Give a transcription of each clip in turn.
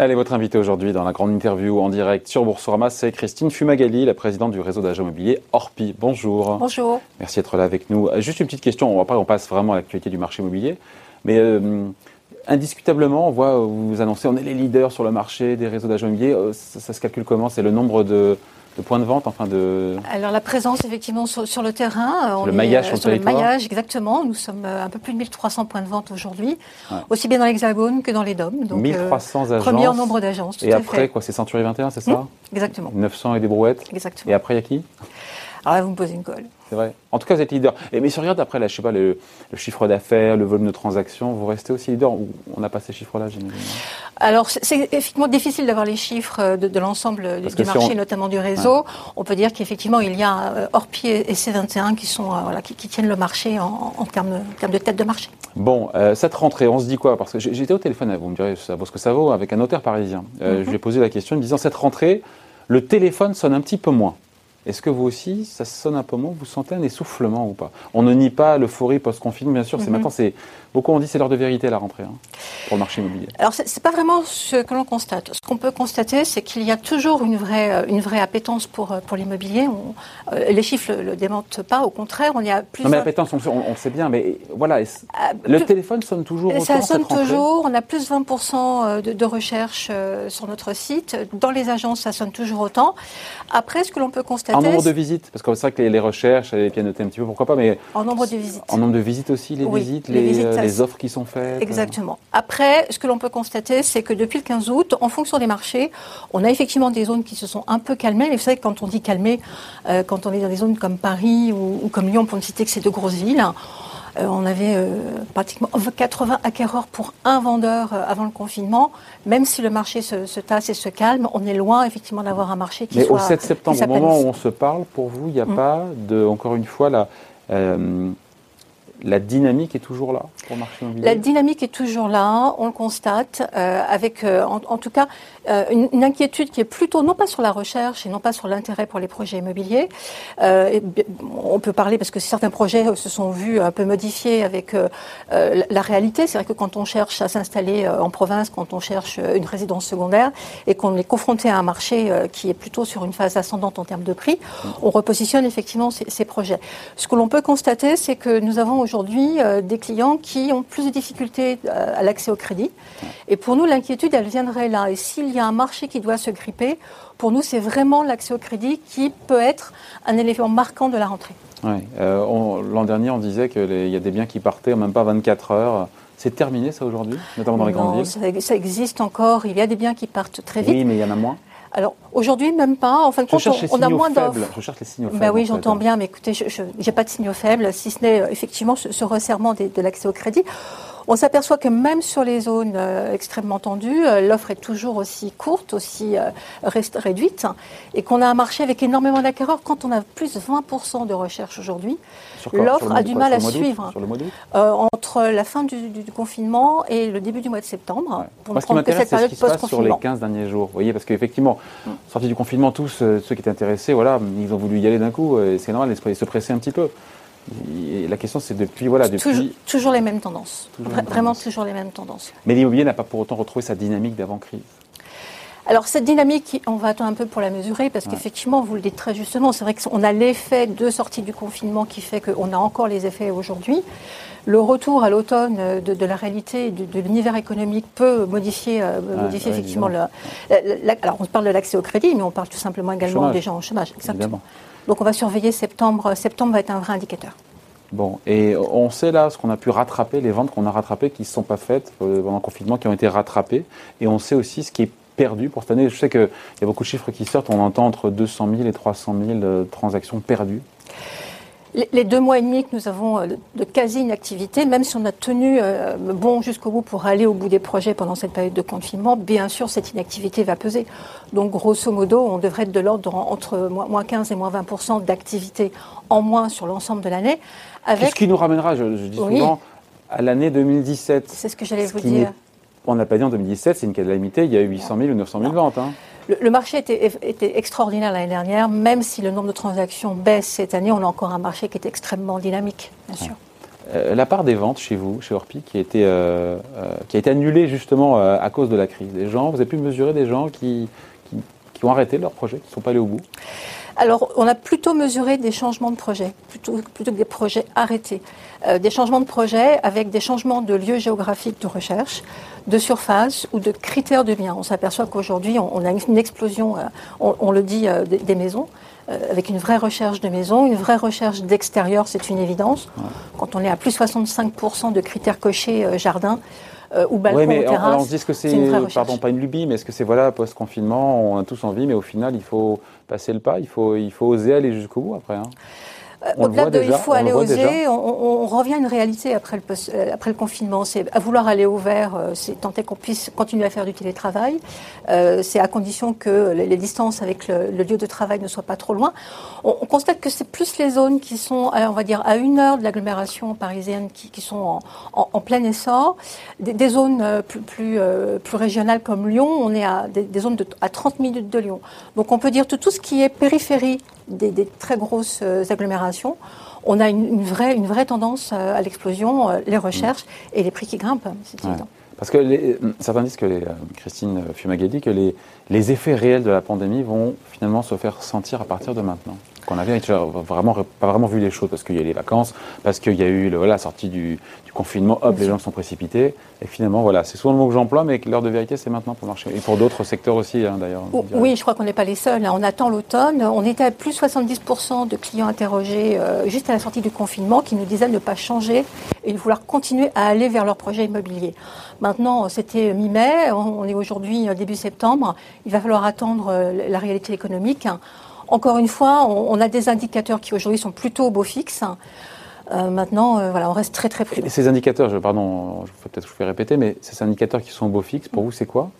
Elle est votre invitée aujourd'hui dans la grande interview en direct sur Boursorama. C'est Christine Fumagali, la présidente du réseau d'agents immobiliers Orpi. Bonjour. Bonjour. Merci d'être là avec nous. Euh, juste une petite question. Après, on passe vraiment à l'actualité du marché immobilier. Mais euh, indiscutablement, on voit, vous annoncez, on est les leaders sur le marché des réseaux d'agents immobiliers. Euh, ça, se calcule comment? C'est le nombre de, points de vente, enfin de. Alors la présence effectivement sur, le terrain, on le maillage sur, sur le maillage exactement. Nous sommes un peu plus de 1300 points de vente aujourd'hui, aussi bien dans l'Hexagone que dans les DOM. Donc 1300 agences. Premier en nombre d'agences. Et après quoi, c'est Century 21, c'est ça mmh, Exactement. 900 et des brouettes. Exactement. Et après, il y a qui? Alors là, vous me posez une colle. C'est vrai. En tout cas, vous êtes leader. Et, mais si on regarde après, là, je sais pas, le, chiffre d'affaires, le volume de transactions, vous restez aussi leader ou on n'a pas ces chiffres-là, j'imagine? Alors, c'est effectivement difficile d'avoir les chiffres de, l'ensemble du, marché, notamment du réseau. On peut dire qu'effectivement, il y a euh, Orpi et C21 qui, sont, euh, voilà, qui, tiennent le marché en, termes, de tête de marché. Bon, euh, cette rentrée, on se dit quoi? Parce que j'étais au téléphone, vous me direz, ça vaut ce que ça vaut, avec un notaire parisien. Mhm. Je lui ai posé la question en me disant, cette rentrée, le téléphone sonne un petit peu moins. Est-ce que vous aussi, ça sonne un peu moins Vous sentez un essoufflement ou pas? On ne nie pas l'euphorie post-confinement, bien sûr. C'est mhm. maintenant, c'est beaucoup on dit c'est l'heure de vérité à la rentrée hein, pour le marché immobilier. Alors c'est, n'est pas vraiment ce que l'on constate. Ce qu'on peut constater, c'est qu'il y a toujours une vraie euh, une vraie appétence pour euh, pour l'immobilier. Euh, les chiffres le, le, démentent pas. Au contraire, on y a plus. Non mais appétence, on, on, sait bien, mais voilà. le téléphone sonne toujours. Autant ça sonne toujours. On a plus 20% de, de recherche sur notre site. Dans les agences, ça sonne toujours autant. Après, ce que l'on peut constater en nombre de visites Parce que c'est vrai que les, recherches, les pianoter un petit peu, pourquoi pas, mais... En nombre de visites. En nombre de visites aussi, les visites, les, euh, offres qui sont faites Exactement. Après, ce que l'on peut constater, c'est que depuis le 15 août, en fonction des marchés, on a effectivement des zones qui se sont un peu calmées. Mais vous savez, quand on dit calmer, euh, quand on est dans des zones comme Paris ou, ou comme Lyon, pour ne citer que ces deux grosses villes, on avait euh, pratiquement 80 acquéreurs pour un vendeur euh, avant le confinement. Même si le marché se, tasse et se calme, on est loin effectivement d'avoir un marché qui Mais soit. Mais au 7 septembre, au moment où on se parle, pour vous, il n'y a mm. pas de, encore une fois, la, la dynamique est toujours là pour le marché immobilier La dynamique est toujours là, on le constate, euh, avec euh, en, tout cas euh, une, inquiétude qui est plutôt non pas sur la recherche et non pas sur l'intérêt pour les projets immobiliers. on peut parler parce que certains projets se sont vus un peu modifiés avec la réalité. C'est vrai que quand on cherche à s'installer en province, quand on cherche une résidence secondaire et qu'on est confronté à un marché qui est plutôt sur une phase ascendante en termes de prix, on repositionne effectivement ces, ces projets. Ce que l'on peut constater, c'est que nous avons aujourd'hui euh, des clients qui ont plus de difficultés euh, à l'accès au crédit. Et pour nous, l'inquiétude, elle viendrait là. Et s'il y a un marché qui doit se gripper, pour nous, c'est vraiment l'accès au crédit qui peut être un élément marquant de la rentrée. Euh, L'an dernier, on disait qu'il y a des biens qui partaient en même pas 24 heures. C'est terminé ça aujourd'hui, notamment dans les grandes villes? ça, ça existe encore. Il y a des biens qui partent très vite. Oui, mais il y en a moins. Alors aujourd'hui, même pas. En fin de compte, on, a moins d'offres. Je cherche les signaux ben faibles. oui, j'entends bien, mais écoutez, je n'ai pas de signaux faibles, si ce n'est euh, effectivement ce, resserrement de l'accès au crédit. On s'aperçoit que même sur les zones euh, extrêmement tendues, euh, l'offre est toujours aussi courte, aussi réduite, et qu'on a un marché avec énormément d'acquéreurs. Quand on a plus de 20% de recherche aujourd'hui, l'offre a du mal à suivre. Sur le mois entre la fin du, confinement et le début du mois de septembre, pour Moi, ce qui m'intéresse, c'est ce qui se passe sur les 15 derniers jours. Vous voyez, parce qu'effectivement, mm. sorti du confinement, tous ceux qui étaient intéressés, voilà, ils ont voulu y aller d'un coup, et c'est normal, ils se presser un petit peu la question, c'est depuis. Voilà, depuis... Toujours, les mêmes tendances. Vraiment toujours les mêmes tendances. Mais l'immobilier n'a pas pour autant retrouvé sa dynamique d'avant-crise. Alors cette dynamique, on va attendre un peu pour la mesurer parce qu'effectivement, vous le dites très justement, c'est vrai qu'on a l'effet de sortie du confinement qui fait qu'on a encore les effets aujourd'hui. Le retour à l'automne de, la réalité de, l'univers économique peut modifier, euh, modifier effectivement le, Alors on parle de l'accès au crédit, mais on parle tout simplement également des gens en chômage. Exactement. Donc on va surveiller septembre. Septembre va être un vrai indicateur. Bon, et on sait là ce qu'on a pu rattraper, les ventes qu'on a rattrapées qui ne sont pas faites euh, pendant le confinement, qui ont été rattrapées. Et on sait aussi ce qui est perdu pour cette année. Je sais qu'il y a beaucoup de chiffres qui sortent. On entend entre 200 000 et 300 000 euh, transactions perdues. Les deux mois et demi que nous avons euh, de quasi-inactivité, même si on a tenu bon jusqu'au bout pour aller au bout des projets pendant cette période de confinement, bien sûr, cette inactivité va peser. Donc, grosso modo, on devrait être de l'ordre entre moins 15 et moins 20% d'activité en moins sur l'ensemble de l'année. Avec... Ce qui nous ramènera, je, dis souvent, à l'année 2017. C'est ce que j'allais vous dire. On n'a pas dit en 2017, c'est une calamité, il y a eu 800 000 ou 900 000 ventes. Hein. Le, marché était, était extraordinaire l'année dernière, même si le nombre de transactions baisse cette année, on a encore un marché qui est extrêmement dynamique, bien sûr. Euh, la part des ventes chez vous, chez Orpi, qui a été, euh, euh, qui a été annulée justement à cause de la crise. Des gens, vous avez pu mesurer des gens qui, qui, ont arrêté leur projet, qui ne sont pas allés au bout? Alors, on a plutôt mesuré des changements de projet, plutôt, plutôt que des projets arrêtés. des changements de projet avec des changements de lieu géographique de recherche, de surface ou de critères de bien. On s'aperçoit qu'aujourd'hui, on, a une explosion, on, le dit, des maisons. Euh, avec une vraie recherche de maison, une vraie recherche d'extérieur, c'est une évidence. Quand on est à plus 65% de critères cochés euh, jardin, euh, ou balcon oui, mais ou terrasse. On, se dit que c'est, pardon, pas une lubie, mais est-ce que c'est voilà, post-confinement, on a tous envie, mais au final, il faut passer le pas, il faut, il faut oser aller jusqu'au bout après. Hein. Euh, au-delà de il faut aller oser, on, revient à une réalité après le, euh, après le confinement. C'est à vouloir aller au vert, euh, c'est tenter qu'on puisse continuer à faire du télétravail. c'est à condition que les, distances avec le, lieu de travail ne soient pas trop loin. On, constate que c'est plus les zones qui sont, on va dire, à une heure de l'agglomération parisienne qui, qui sont en, en, plein essor. Des, zones plus, plus, plus, régionales comme Lyon, on est à des, zones de, à 30 minutes de Lyon. Donc on peut dire que tout ce qui est périphérie des, très grosses euh, agglomérations, on a une, vraie, une vraie tendance euh, à l'explosion, euh, les recherches et les prix qui grimpent, c'est évident. Parce que certains disent que, les, Christine Fumagadi, que les, les effets réels de la pandémie vont finalement se faire sentir à partir de maintenant qu'on avait vraiment, pas vraiment vu les choses parce qu'il y a les vacances, parce qu'il y a eu le, la sortie du, confinement, hop, les gens sont précipités. Et finalement, voilà, c'est souvent le mot que j'emploie, mais l'heure de vérité, c'est maintenant pour marcher. Et pour d'autres secteurs aussi, hein, d'ailleurs. Oui, je crois qu'on n'est pas les seuls. Hein. On attend l'automne. On était à plus 70% de clients interrogés euh, juste à la sortie du confinement qui nous disaient ne pas changer et vouloir continuer à aller vers leur projet immobilier. Maintenant, c'était mi-mai, on est aujourd'hui euh, début septembre. Il va falloir attendre euh, la réalité économique. Encore une fois, on, a des indicateurs qui aujourd'hui sont plutôt beau fixes. Euh, maintenant, euh, voilà, on reste très très prudent. Et ces indicateurs, je, pardon, peut-être je vous fais répéter, mais ces indicateurs qui sont beau fixes, pour vous, c'est quoi?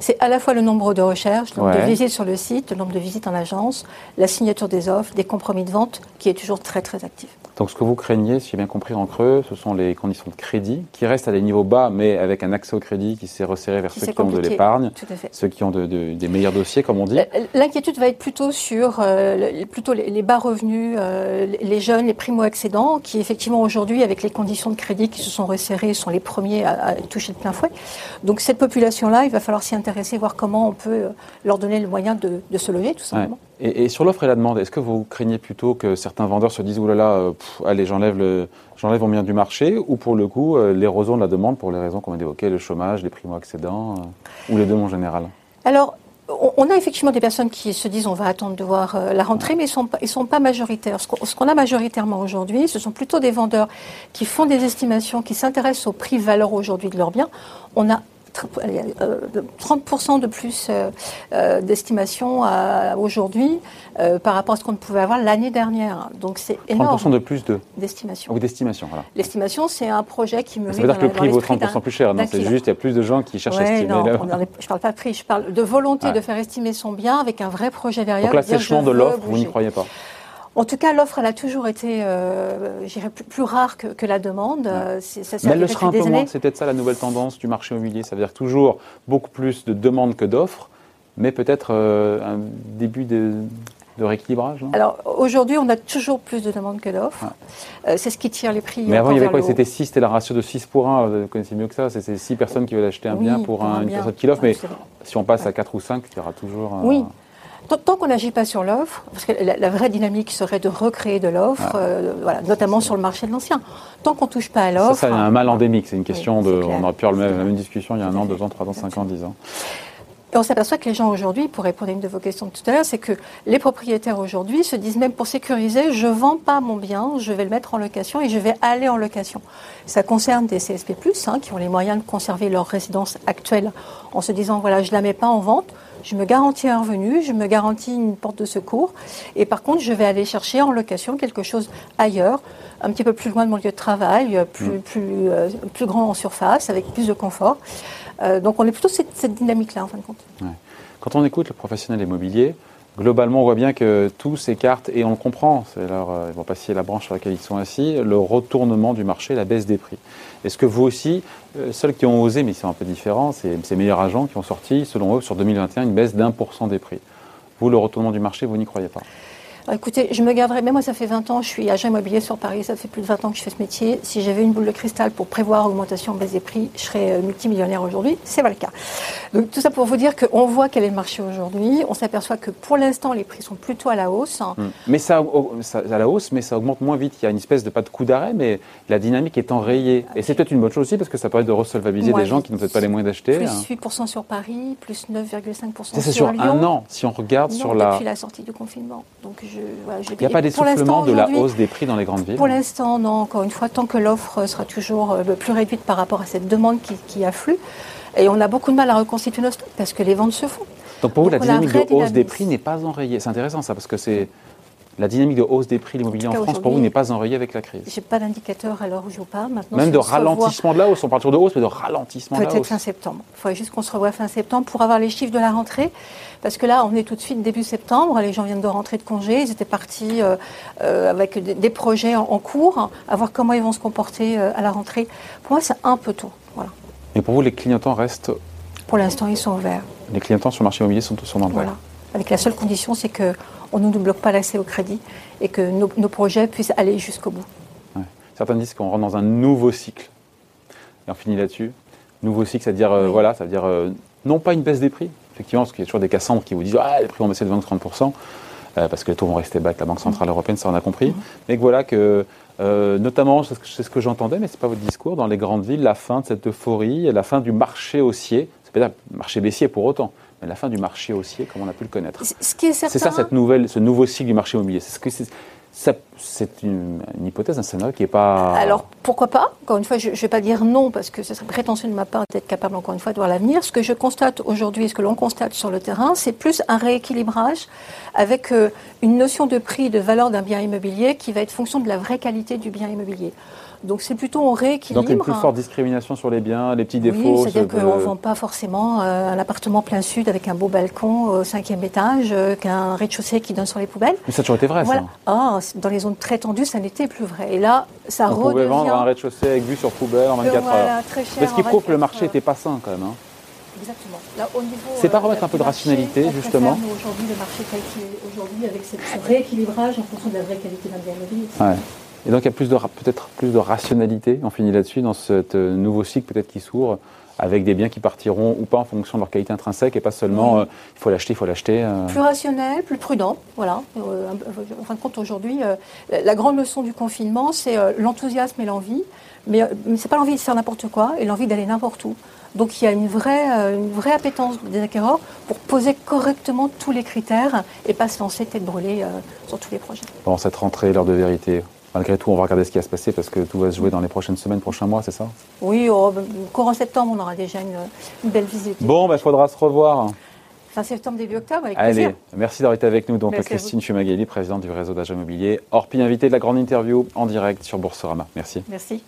C'est à la fois le nombre de recherches, le nombre de visites sur le site, le nombre de visites en agence, la signature des offres, des compromis de vente, qui est toujours très très actif. Donc ce que vous craignez, si j'ai bien compris en creux, ce sont les conditions de crédit qui restent à des niveaux bas, mais avec un accès au crédit qui s'est resserré vers ceux qui ont de l'épargne, ceux qui ont des meilleurs dossiers, comme on dit. L'inquiétude va être plutôt sur euh, plutôt les, bas revenus, euh, les jeunes, les primo-accédants, qui effectivement aujourd'hui, avec les conditions de crédit qui se sont resserrées, sont les premiers à, toucher de plein fouet. Donc cette population-là, il va falloir s'y intéresser, voir comment on peut euh, leur donner le moyen de, se lever, tout simplement. Et, sur l'offre et la demande, est-ce que vous craignez plutôt que certains vendeurs se disent oulala, là là, allez, j'enlève mon bien du marché, ou pour le coup, euh, l'érosion de la demande pour les raisons qu'on vient d'évoquer, le chômage, les primo-accédants, euh, ou les deux en général? Alors, on a effectivement des personnes qui se disent on va attendre de voir euh, la rentrée, mais ils ne sont, pas majoritaires. Ce qu'on a majoritairement aujourd'hui, ce sont plutôt des vendeurs qui font des estimations, qui s'intéressent au prix-valeur aujourd'hui de leurs biens. On a 30% euh, de plus euh, euh, d'estimation aujourd'hui par rapport à ce qu'on pouvait avoir l'année dernière. Donc c'est énorme. 30% de plus de d'estimation. Ou d'estimation, voilà. L'estimation, c'est un projet qui me. Ça veut dire que le prix vaut 30% plus cher. Non, c'est juste il y a plus de gens qui cherchent à estimer. Non, je ne parle pas de prix, je parle de volonté de faire estimer son bien avec un vrai projet derrière. Donc l'assèchement de l'offre, vous n'y croyez pas en tout cas, l'offre, elle a toujours été, euh, plus, rare que, la demande. Euh, Mais elle le sera un peu moins. C'est peut-être ça la nouvelle tendance du marché immobilier. Ça veut dire toujours beaucoup plus de demandes que d'offres, mais peut-être euh, un début de, rééquilibrage Alors aujourd'hui, on a toujours plus de demandes que d'offres. c'est ce qui tire les prix. Mais avant, il y avait quoi? C'était 6, c'était la ratio de 6 pour 1. Vous connaissez mieux que ça. C'est 6 personnes qui veulent acheter un bien pour un, une personne qui l'offre. Mais si on passe à 4 ou 5, il y aura toujours. Oui. Tant qu'on n'agit pas sur l'offre, parce que la, vraie dynamique serait de recréer de l'offre, euh, voilà, notamment sur le marché de l'ancien. Tant qu'on ne touche pas à l'offre. Ça, ça, y a un mal endémique. C'est une question de. On aurait pu avoir la même discussion il y a un an, deux ans, trois ans, cinq ans, dix ans. Et on s'aperçoit que les gens aujourd'hui, pour répondre à une de vos questions de tout à l'heure, c'est que les propriétaires aujourd'hui se disent même pour sécuriser, je vends pas mon bien, je vais le mettre en location et je vais aller en location. Ça concerne des CSP+, hein, qui ont les moyens de conserver leur résidence actuelle en se disant, voilà, je la mets pas en vente, je me garantis un revenu, je me garantis une porte de secours, et par contre, je vais aller chercher en location quelque chose ailleurs, un petit peu plus loin de mon lieu de travail, plus, mm. plus, euh, plus grand en surface, avec plus de confort. Euh, donc on est plutôt cette, cette dynamique-là, en fin de compte. Quand on écoute le professionnel immobilier, globalement, on voit bien que tout s'écarte, et on le comprend, c'est leur, euh, ils vont passer la branche sur laquelle ils sont assis, le retournement du marché, la baisse des prix. Est-ce que vous aussi, euh, ceux qui ont osé, mais sont un peu différents, c'est ces meilleurs agents qui ont sorti, selon eux, sur 2021, une baisse d'un pour cent des prix. Vous, le retournement du marché, vous n'y croyez pas? Bah, écoutez, je me garderai, mais moi ça fait 20 ans, je suis agent immobilier sur Paris, ça fait plus de 20 ans que je fais ce métier. Si j'avais une boule de cristal pour prévoir augmentation en baisse des prix, je serais euh, multimillionnaire aujourd'hui. C'est pas le cas. Donc tout ça pour vous dire qu'on voit quel est le marché aujourd'hui. On s'aperçoit que pour l'instant, les prix sont plutôt à la hausse. Hmm. Mais ça, ça, à la hausse, mais ça augmente moins vite. Il y a une espèce de pas de coup d'arrêt, mais la dynamique est enrayée. Et c'est peut-être une bonne chose aussi parce que ça permet de resolvabiliser des gens qui n'ont peut-être pas les moyens d'acheter. Plus 8% sur Paris, plus 9,5% sur, sur un an, si on regarde sur la... depuis la sortie du confinement. Donc je, Il n'y a pas d'essoufflement de la hausse des prix dans les grandes villes Pour l'instant, non. Encore une fois, tant que l'offre sera toujours euh, plus réduite par rapport à cette demande qui, afflue, et on a beaucoup de mal à reconstituer nos stocks parce que les ventes se font. Donc pour vous, la dynamique de hausse des prix n'est pas enrayée. C'est intéressant ça, parce que c'est la dynamique de hausse des prix de l'immobilier en France, pour vous, n'est pas enrayée avec la crise Je n'ai pas d'indicateur à l'heure où je vous parle. Maintenant, Même de ralentissement de la hausse, on parle toujours de hausse, mais de ralentissement de la hausse. Peut-être fin septembre. Il faudrait juste qu'on se revoie fin septembre pour avoir les chiffres de la rentrée. Parce que là, on est tout de suite début septembre, les gens viennent de rentrer de congé, ils étaient partis euh, euh, avec des, projets en, cours, à voir comment ils vont se comporter euh, à la rentrée. Pour moi, c'est un peu tôt. Voilà. Et pour vous, les clignotants restent Pour l'instant, ils sont ouverts. Les clignotants sur le marché immobilier sont, sont dans le voilà. Avec la seule condition, c'est qu'on ne nous bloque pas l'accès au crédit et que nos, projets puissent aller jusqu'au bout. Certains disent qu'on rentre dans un nouveau cycle. Et on finit là-dessus. Nouveau cycle, c'est-à-dire, voilà, ça veut dire non pas une baisse des prix, effectivement, parce qu'il y a toujours des Cassandres qui vous disent Ah, les prix vont baisser de 20-30%, euh, parce que les taux vont rester bas avec la Banque Centrale Européenne, ça on a compris. Mais que voilà que, euh, notamment, c'est ce que j'entendais, mais ce n'est pas votre discours, dans les grandes villes, la fin de cette euphorie, la fin du marché haussier, c'est pas dire marché baissier pour autant, mais la fin du marché haussier comme on a pu le connaître. C'est ça, cette nouvelle, ce nouveau cycle du marché immobilier. C'est ce que c'est une, hypothèse, un scénario qui n'est pas. Alors pourquoi pas? Encore une fois, je ne vais pas dire non parce que ce serait prétentieux de ma part d'être capable, encore une fois, de voir l'avenir. Ce que je constate aujourd'hui, ce que l'on constate sur le terrain, c'est plus un rééquilibrage avec euh, une notion de prix, de valeur d'un bien immobilier qui va être fonction de la vraie qualité du bien immobilier. Donc c'est plutôt on rééquilibre. Donc une plus forte discrimination sur les biens, les petits défauts. Oui, c'est-à-dire qu'on ne vend pas forcément euh, un appartement plein sud avec un beau balcon au cinquième étage euh, qu'un rez-de-chaussée qui donne sur les poubelles. Mais ça a toujours été vrai, ça. Ah, dans les zones très tendues, ça n'était plus vrai. Et là, ça on redevient... pouvait vendre un rez-de-chaussée avec vue sur poubelle en 24 euh, voilà, heures. Très cher Mais ce qui prouve que le marché n'était pas sain quand même. Hein. Exactement. C'est pas remettre un peu de rationalité, justement Aujourd'hui, le marché tel qu'il est aujourd'hui, avec ce rééquilibrage en fonction de la vraie qualité d'un bien immobilier. Et donc il y a plus de, peut-être plus de rationalité, on finit là-dessus, dans ce euh, nouveau cycle peut-être qui s'ouvre, avec des biens qui partiront ou pas en fonction de leur qualité intrinsèque et pas seulement euh, il faut l'acheter, il faut l'acheter. Euh. Plus rationnel, plus prudent, voilà. en fin de compte, aujourd'hui, la grande leçon du confinement, c'est l'enthousiasme et l'envie, mais, ce c'est pas l'envie de faire n'importe quoi et l'envie d'aller n'importe où. Donc il y a une vraie, une vraie appétence des acquéreurs pour poser correctement tous les critères et pas se lancer tête brûlée sur tous les projets. Bon, cette rentrée, l'heure de vérité, Malgré tout, on va regarder ce qui va se passer parce que tout va se jouer dans les prochaines semaines, prochains mois, c'est ça? Oui, au courant septembre, on aura déjà une, belle visite. Bon, il bah, faudra se revoir. Fin septembre, début octobre, avec Allez, plaisir. merci d'avoir été avec nous. Donc, Christine Chumageli, présidente du réseau d'agents immobiliers. Orpi, invité de la grande interview en direct sur Boursorama. Merci. Merci.